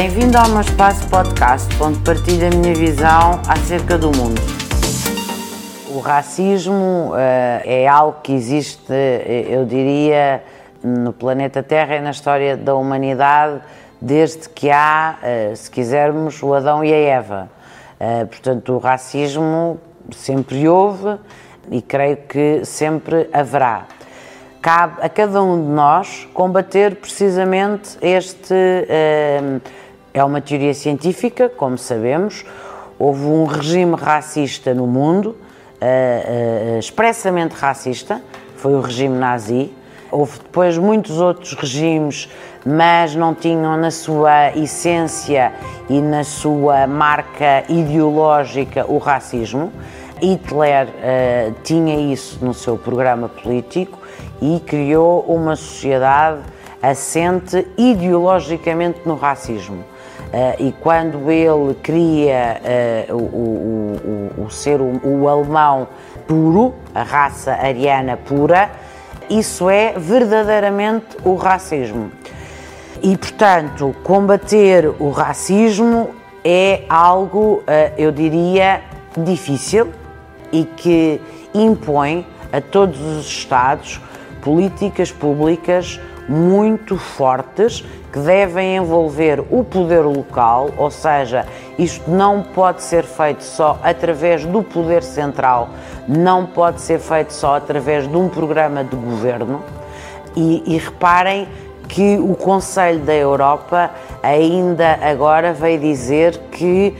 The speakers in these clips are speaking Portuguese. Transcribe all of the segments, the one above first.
Bem-vindo ao meu espaço podcast, onde partilho a minha visão acerca do mundo. O racismo uh, é algo que existe, eh, eu diria, no planeta Terra e na história da humanidade, desde que há, uh, se quisermos, o Adão e a Eva. Uh, portanto, o racismo sempre houve e creio que sempre haverá cabe a cada um de nós combater precisamente este. Eh, é uma teoria científica, como sabemos. Houve um regime racista no mundo, eh, eh, expressamente racista, foi o regime nazi. Houve depois muitos outros regimes, mas não tinham na sua essência e na sua marca ideológica o racismo. Hitler uh, tinha isso no seu programa político e criou uma sociedade assente ideologicamente no racismo. Uh, e quando ele cria uh, o, o, o, o, ser o, o alemão puro, a raça ariana pura, isso é verdadeiramente o racismo. E, portanto, combater o racismo é algo, uh, eu diria, difícil e que impõe a todos os Estados políticas públicas muito fortes que devem envolver o poder local, ou seja, isto não pode ser feito só através do poder central, não pode ser feito só através de um programa de governo. E, e reparem que o Conselho da Europa ainda agora veio dizer que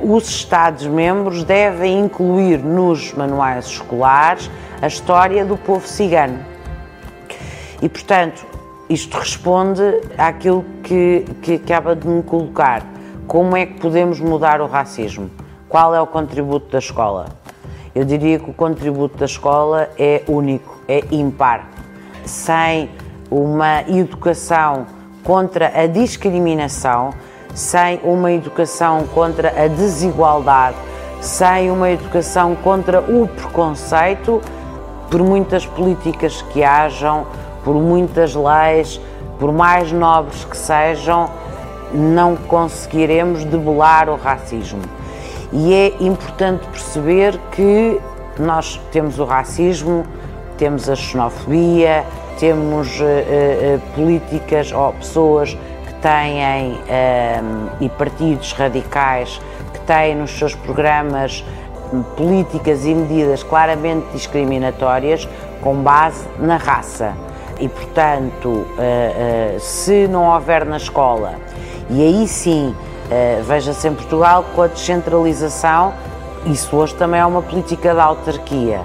uh, os Estados-membros devem incluir nos manuais escolares a história do povo cigano e, portanto, isto responde àquilo que, que acaba de me colocar. Como é que podemos mudar o racismo? Qual é o contributo da escola? Eu diria que o contributo da escola é único, é impar. Sem uma educação contra a discriminação, sem uma educação contra a desigualdade, sem uma educação contra o preconceito, por muitas políticas que hajam, por muitas leis, por mais nobres que sejam, não conseguiremos debelar o racismo. E é importante perceber que nós temos o racismo, temos a xenofobia, temos uh, uh, políticas ou pessoas que têm e partidos radicais que têm nos seus programas políticas e medidas claramente discriminatórias com base na raça e, portanto, eh, eh, se não houver na escola, e aí sim, eh, veja-se em Portugal com a descentralização, isso hoje também é uma política da autarquia,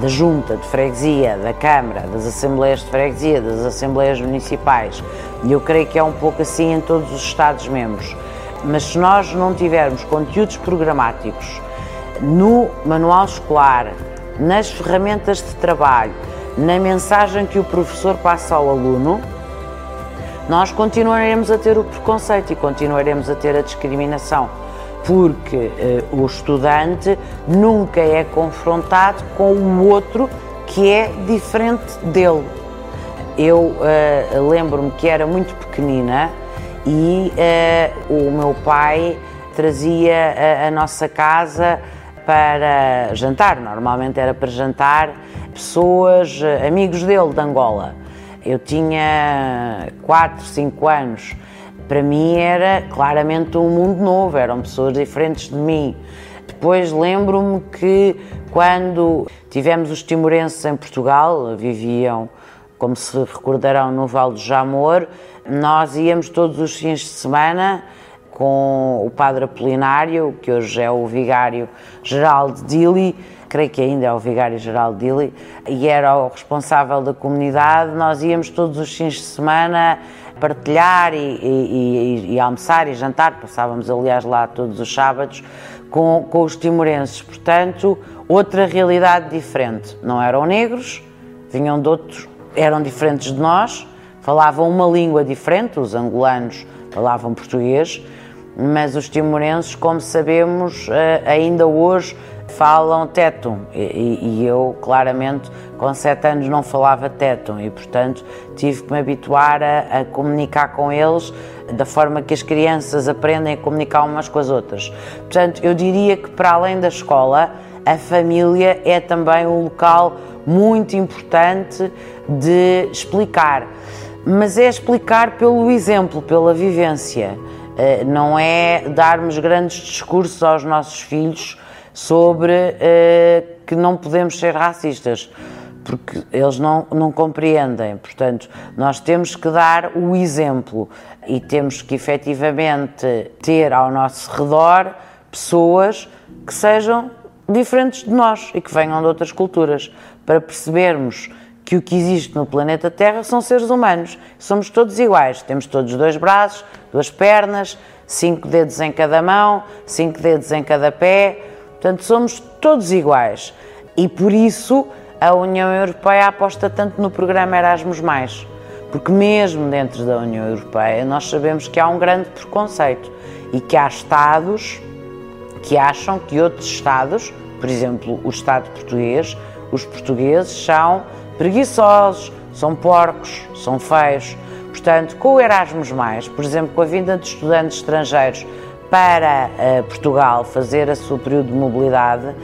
da junta de freguesia, da Câmara, das assembleias de freguesia, das assembleias municipais, e eu creio que é um pouco assim em todos os Estados-membros. Mas se nós não tivermos conteúdos programáticos no manual escolar, nas ferramentas de trabalho, na mensagem que o professor passa ao aluno, nós continuaremos a ter o preconceito e continuaremos a ter a discriminação, porque eh, o estudante nunca é confrontado com o outro que é diferente dele. Eu eh, lembro-me que era muito pequenina e eh, o meu pai trazia a, a nossa casa para jantar, normalmente era para jantar pessoas, eh, amigos dele de Angola. Eu tinha 4, 5 anos. Para mim era claramente um mundo novo, eram pessoas diferentes de mim. Depois lembro-me que quando tivemos os timorenses em Portugal, viviam, como se recordarão, no Vale do Jamor, nós íamos todos os fins de semana com o padre Apolinário, que hoje é o vigário geral de Dili, creio que ainda é o vigário-geral de Dili, e era o responsável da comunidade. Nós íamos todos os fins de semana partilhar e, e, e, e almoçar e jantar, passávamos aliás lá todos os sábados com, com os timorenses. Portanto, outra realidade diferente. Não eram negros, vinham de outros, eram diferentes de nós, falavam uma língua diferente, os angolanos falavam português, mas os timorenses, como sabemos, eh, ainda hoje falam tétum e, e, eu claramente com sete anos não falava tétum e portanto tive que me habituar a, a, comunicar com eles da forma que as crianças aprendem a comunicar umas com as outras. Portanto, eu diria que para além da escola, a família é também um local muito importante de explicar, mas é explicar pelo exemplo, pela vivência. Eh, não é darmos grandes discursos aos nossos filhos sobre uh, que não podemos ser racistas, porque eles não, não compreendem. Portanto, nós temos que dar o exemplo e temos que efetivamente ter ao nosso redor pessoas que sejam diferentes de nós e que venham de outras culturas, para percebermos que o que existe no planeta Terra são seres humanos. Somos todos iguais, temos todos dois braços, duas pernas, cinco dedos em cada mão, cinco dedos em cada pé Portanto, somos todos iguais. E por isso a União Europeia aposta tanto no programa Erasmus, porque mesmo dentro da União Europeia nós sabemos que há um grande preconceito e que há Estados que acham que outros Estados, por exemplo, o Estado português, os portugueses são preguiçosos, são porcos, são feios. Portanto, com o Erasmus, por exemplo, com a vinda de estudantes estrangeiros para uh, Portugal fazer a seu período de mobilidade, uh,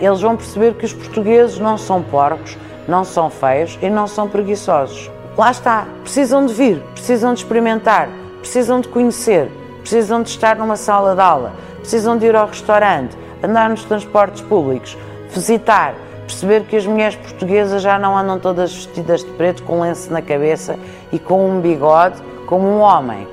eles vão perceber que os portugueses não são porcos, não são feios e não são preguiçosos. Lá está, precisam de vir, precisam de experimentar, precisam de conhecer, precisam de estar numa sala de aula, precisam de ir ao restaurante, andar nos transportes públicos, visitar, perceber que as mulheres portuguesas já não andam todas vestidas de preto com lenço na cabeça e com um bigode como um homem.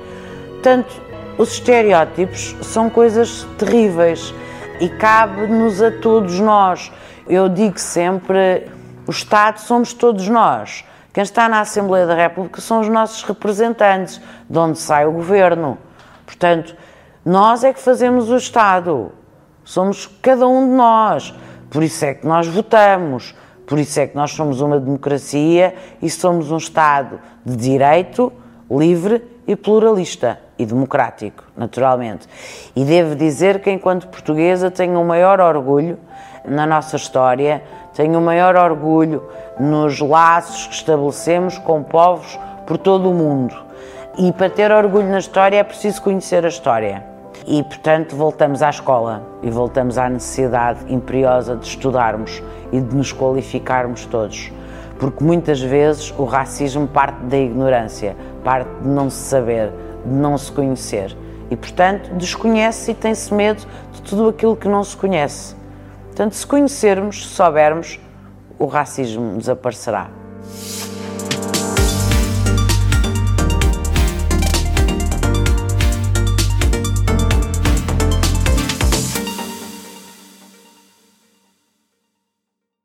Portanto, os estereótipos são coisas terríveis e cabe-nos a todos nós. Eu digo sempre: o Estado somos todos nós. Quem está na Assembleia da República são os nossos representantes, de onde sai o governo. Portanto, nós é que fazemos o Estado. Somos cada um de nós. Por isso é que nós votamos. Por isso é que nós somos uma democracia e somos um Estado de direito, livre e pluralista e democrático, naturalmente. E devo dizer que, enquanto portuguesa, tenho o maior orgulho na nossa história, tenho o maior orgulho nos laços que estabelecemos com povos por todo o mundo. E para ter orgulho na história é preciso conhecer a história. E, portanto, voltamos à escola e voltamos à necessidade imperiosa de estudarmos e de nos qualificarmos todos. Porque muitas vezes o racismo parte da ignorância, parte de não se saber, de não se conhecer. E, portanto, desconhece e tem-se medo de tudo aquilo que não se conhece. Portanto, se conhecermos, se soubermos, o racismo desaparecerá.